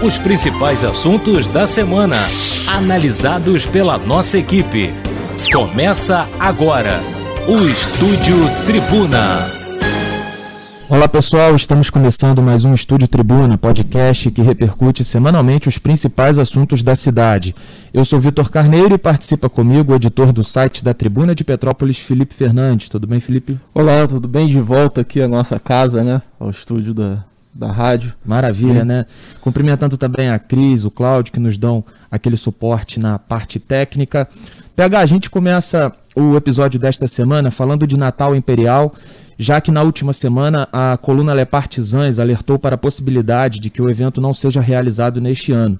Os principais assuntos da semana, analisados pela nossa equipe. Começa agora o Estúdio Tribuna. Olá pessoal, estamos começando mais um Estúdio Tribuna, podcast que repercute semanalmente os principais assuntos da cidade. Eu sou Vitor Carneiro e participa comigo o editor do site da Tribuna de Petrópolis, Felipe Fernandes. Tudo bem, Felipe? Olá, tudo bem? De volta aqui à nossa casa, né? Ao estúdio da, da rádio. Maravilha, né? Cumprimentando também a Cris, o Cláudio, que nos dão aquele suporte na parte técnica. PH, a gente começa o episódio desta semana falando de Natal Imperial já que na última semana a coluna Le Partisans alertou para a possibilidade de que o evento não seja realizado neste ano.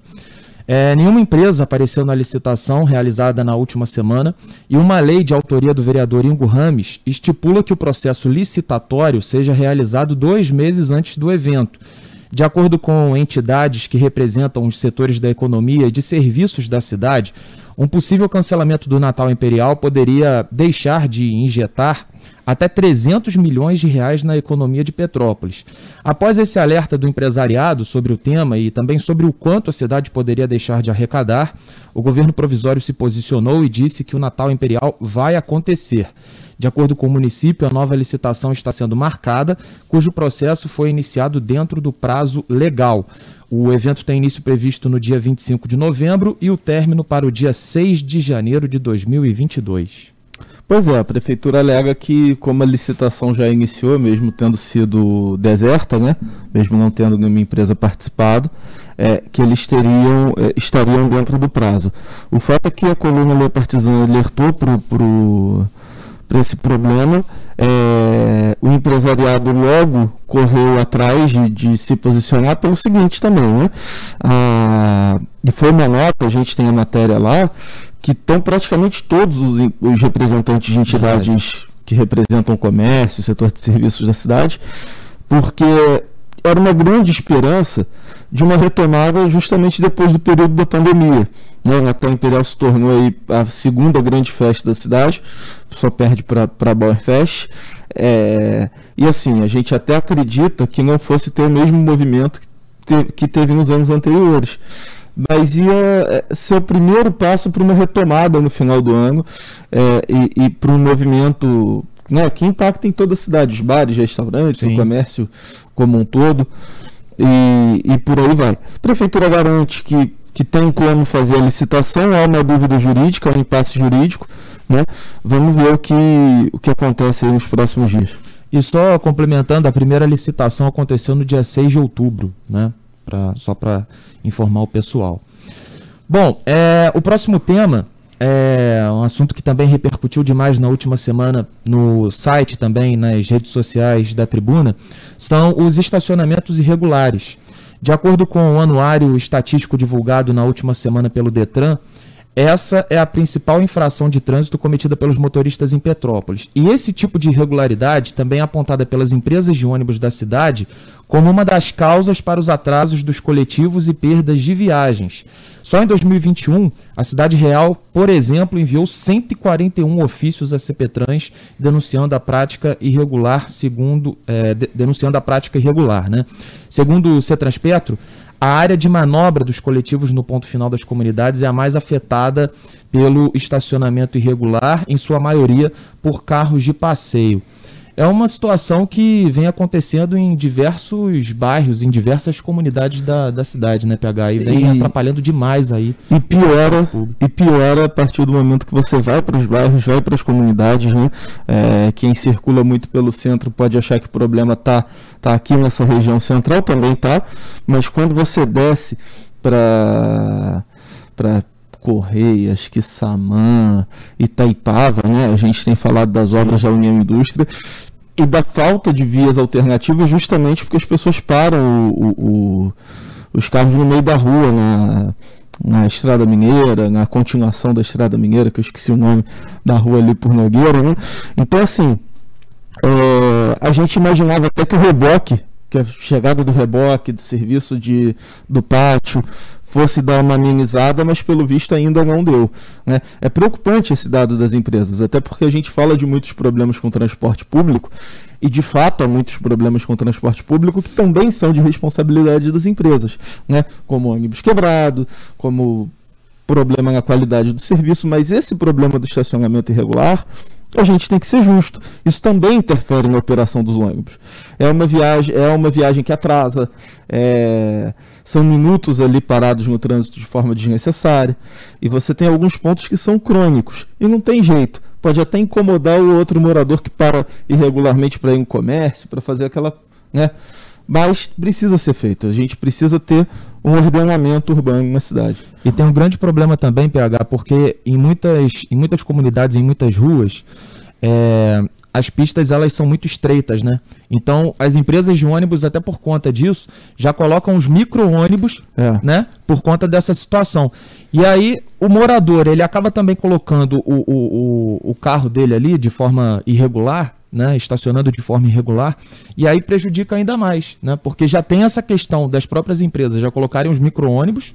É, nenhuma empresa apareceu na licitação realizada na última semana e uma lei de autoria do vereador Ingo Rames estipula que o processo licitatório seja realizado dois meses antes do evento. De acordo com entidades que representam os setores da economia e de serviços da cidade, um possível cancelamento do Natal Imperial poderia deixar de injetar até 300 milhões de reais na economia de Petrópolis. Após esse alerta do empresariado sobre o tema e também sobre o quanto a cidade poderia deixar de arrecadar, o governo provisório se posicionou e disse que o Natal Imperial vai acontecer. De acordo com o município, a nova licitação está sendo marcada, cujo processo foi iniciado dentro do prazo legal. O evento tem início previsto no dia 25 de novembro e o término para o dia 6 de janeiro de 2022. Pois é, a prefeitura alega que, como a licitação já iniciou, mesmo tendo sido deserta, né, mesmo não tendo nenhuma empresa participado, é, que eles teriam, é, estariam dentro do prazo. O fato é que a coluna Le Partisan alertou para esse problema, é, o empresariado logo correu atrás de, de, se posicionar pelo seguinte também, né? Ah, e foi uma nota, a gente tem a matéria lá, que estão praticamente todos os, os, representantes de entidades que representam o comércio, o setor de serviços da cidade, porque era uma grande esperança de uma retomada justamente depois do período da pandemia. Né? O Natal Imperial se tornou aí a segunda grande festa da cidade, só perde para a Bauerfest. É, e assim, a gente até acredita que não fosse ter o mesmo movimento que, te, que teve nos anos anteriores mas ia é, ser o primeiro passo para uma retomada no final do ano é, e, e para um movimento né, que impacta em toda a cidade, os bares, restaurantes, Sim. o comércio como um todo e, e por aí vai. A prefeitura garante que, que tem como fazer a licitação, há uma dúvida jurídica, um impasse jurídico, né? Vamos ver o que, o que acontece nos próximos dias. E só complementando, a primeira licitação aconteceu no dia 6 de outubro, né? Pra, só para informar o pessoal. Bom, é, o próximo tema é um assunto que também repercutiu demais na última semana no site também, nas redes sociais da tribuna, são os estacionamentos irregulares. De acordo com o anuário estatístico divulgado na última semana pelo Detran, essa é a principal infração de trânsito cometida pelos motoristas em Petrópolis. E esse tipo de irregularidade também é apontada pelas empresas de ônibus da cidade como uma das causas para os atrasos dos coletivos e perdas de viagens. Só em 2021, a Cidade Real, por exemplo, enviou 141 ofícios a CPTrans denunciando a prática irregular, segundo é, denunciando a prática irregular, né? Segundo o Cetraspetro, a área de manobra dos coletivos no ponto final das comunidades é a mais afetada pelo estacionamento irregular, em sua maioria por carros de passeio é uma situação que vem acontecendo em diversos bairros, em diversas comunidades da, da cidade, né, PH? E vem e, atrapalhando demais aí. E piora, e piora a partir do momento que você vai para os bairros, vai para as comunidades, né? É, quem circula muito pelo centro pode achar que o problema está tá aqui nessa região central, também tá, mas quando você desce para para Correias, Quissamã, Itaipava, né? A gente tem falado das obras Sim. da União Indústria e da falta de vias alternativas justamente porque as pessoas param o, o, os carros no meio da rua, na, na Estrada Mineira, na continuação da Estrada Mineira, que eu esqueci o nome da rua ali por Nogueira. Né? Então, assim, é, a gente imaginava até que o reboque que a chegada do reboque, do serviço de, do pátio, fosse dar uma minimizada, mas pelo visto ainda não deu. Né? É preocupante esse dado das empresas, até porque a gente fala de muitos problemas com transporte público, e de fato há muitos problemas com transporte público que também são de responsabilidade das empresas, né? como ônibus quebrado, como problema na qualidade do serviço, mas esse problema do estacionamento irregular a gente tem que ser justo. Isso também interfere na operação dos ônibus. É uma viagem, é uma viagem que atrasa, é, são minutos ali parados no trânsito de forma desnecessária, e você tem alguns pontos que são crônicos, e não tem jeito. Pode até incomodar o outro morador que para irregularmente para ir no comércio, para fazer aquela. Né? Mas precisa ser feito. A gente precisa ter um ordenamento urbano na cidade. E tem um grande problema também, PH, porque em muitas, em muitas comunidades, em muitas ruas, é, as pistas elas são muito estreitas, né? Então, as empresas de ônibus, até por conta disso, já colocam os micro-ônibus, é. né? Por conta dessa situação. E aí, o morador, ele acaba também colocando o, o, o, o carro dele ali de forma irregular, né, estacionando de forma irregular, e aí prejudica ainda mais, né, porque já tem essa questão das próprias empresas já colocarem os micro-ônibus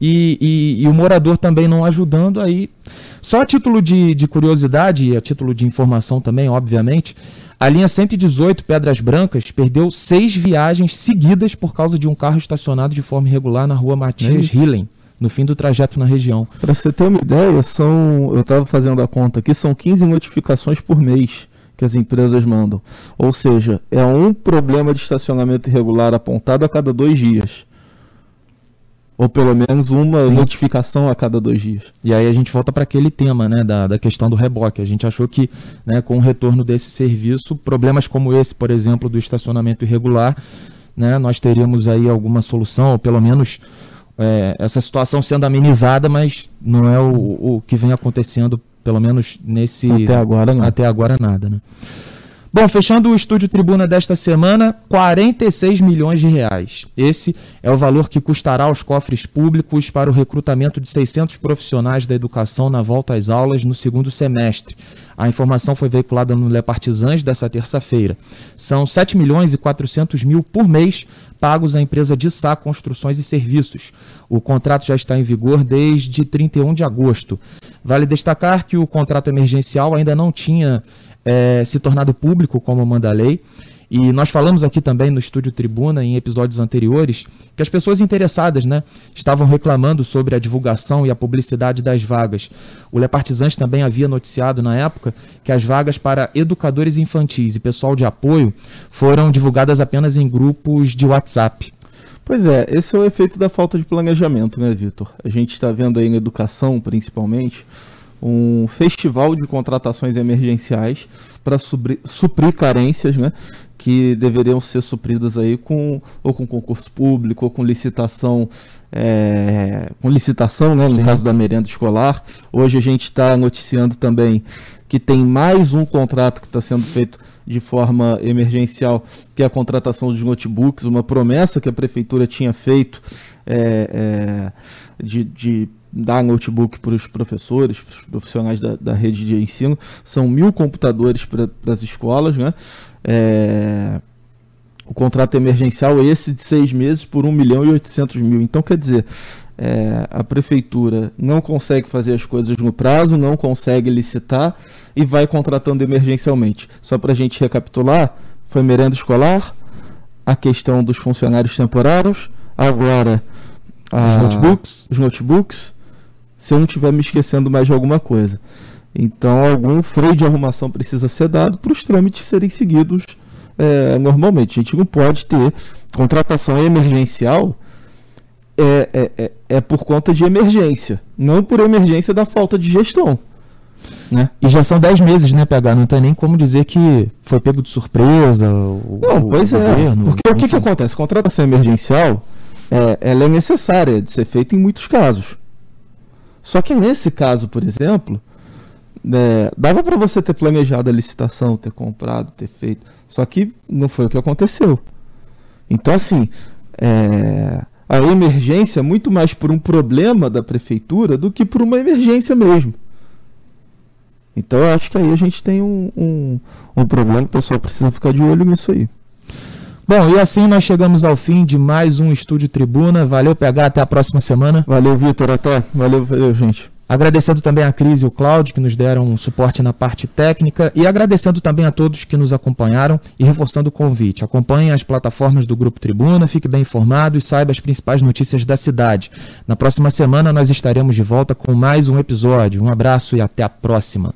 e, e, e, o morador também não ajudando aí. Só a título de, de curiosidade e a título de informação também, obviamente, a linha 118 Pedras Brancas perdeu seis viagens seguidas por causa de um carro estacionado de forma irregular na rua Matias é Hillen no fim do trajeto na região. Para você ter uma ideia, são, eu estava fazendo a conta aqui, são 15 notificações por mês que as empresas mandam. Ou seja, é um problema de estacionamento irregular apontado a cada dois dias. Ou pelo menos uma Sim. notificação a cada dois dias. E aí a gente volta para aquele tema né, da, da questão do reboque. A gente achou que né, com o retorno desse serviço, problemas como esse, por exemplo, do estacionamento irregular, né, nós teríamos aí alguma solução, ou pelo menos é, essa situação sendo amenizada, mas não é o, o que vem acontecendo pelo menos nesse. Até agora não. Até agora nada, né? Bom, fechando o estúdio Tribuna desta semana, 46 milhões de reais. Esse é o valor que custará aos cofres públicos para o recrutamento de 600 profissionais da educação na volta às aulas no segundo semestre. A informação foi veiculada no Le Partisans dessa terça-feira. São 7 milhões e 400 mil por mês pagos à empresa de Sá Construções e Serviços. O contrato já está em vigor desde 31 de agosto. Vale destacar que o contrato emergencial ainda não tinha é, se tornado público, como manda a lei. E nós falamos aqui também no Estúdio Tribuna, em episódios anteriores, que as pessoas interessadas né, estavam reclamando sobre a divulgação e a publicidade das vagas. O Le Partisans também havia noticiado na época que as vagas para educadores infantis e pessoal de apoio foram divulgadas apenas em grupos de WhatsApp. Pois é, esse é o efeito da falta de planejamento, né, Vitor? A gente está vendo aí na educação, principalmente, um festival de contratações emergenciais para suprir carências, né, que deveriam ser supridas aí com ou com concurso público ou com licitação é, com licitação, né, no Sim. caso da merenda escolar. Hoje a gente está noticiando também que tem mais um contrato que está sendo feito de forma emergencial, que é a contratação de notebooks, uma promessa que a prefeitura tinha feito é, é, de, de, dar notebook para os professores, para os profissionais da, da, rede de ensino. São mil computadores para as escolas, né? É, o contrato emergencial é esse de seis meses por 1 milhão e 800 mil. Então, quer dizer, é, a prefeitura não consegue fazer as coisas no prazo, não consegue licitar e vai contratando emergencialmente. Só para a gente recapitular, foi merenda escolar, a questão dos funcionários temporários, agora a, os notebooks, os notebooks, se eu não estiver me esquecendo mais de alguma coisa. Então, algum freio de arrumação precisa ser dado para os trâmites serem seguidos é, normalmente. A gente não pode ter contratação emergencial é, é, é, é por conta de emergência, não por emergência da falta de gestão. Né? E já são 10 meses, né, PH? Não tem nem como dizer que foi pego de surpresa. O, não, pois o é. Governo, porque enfim. o que, que acontece? Contratação emergencial é, ela é necessária de ser feita em muitos casos. Só que nesse caso, por exemplo, é, dava para você ter planejado a licitação, ter comprado, ter feito. Só que não foi o que aconteceu. Então, assim, é, a emergência muito mais por um problema da prefeitura do que por uma emergência mesmo. Então eu acho que aí a gente tem um, um, um problema, o pessoal precisa ficar de olho nisso aí. Bom, e assim nós chegamos ao fim de mais um Estúdio Tribuna. Valeu, PH, até a próxima semana. Valeu, Vitor, até. Valeu, valeu, gente. Agradecendo também a Cris e o Cláudio, que nos deram um suporte na parte técnica, e agradecendo também a todos que nos acompanharam e reforçando o convite. Acompanhe as plataformas do Grupo Tribuna, fique bem informado e saiba as principais notícias da cidade. Na próxima semana nós estaremos de volta com mais um episódio. Um abraço e até a próxima.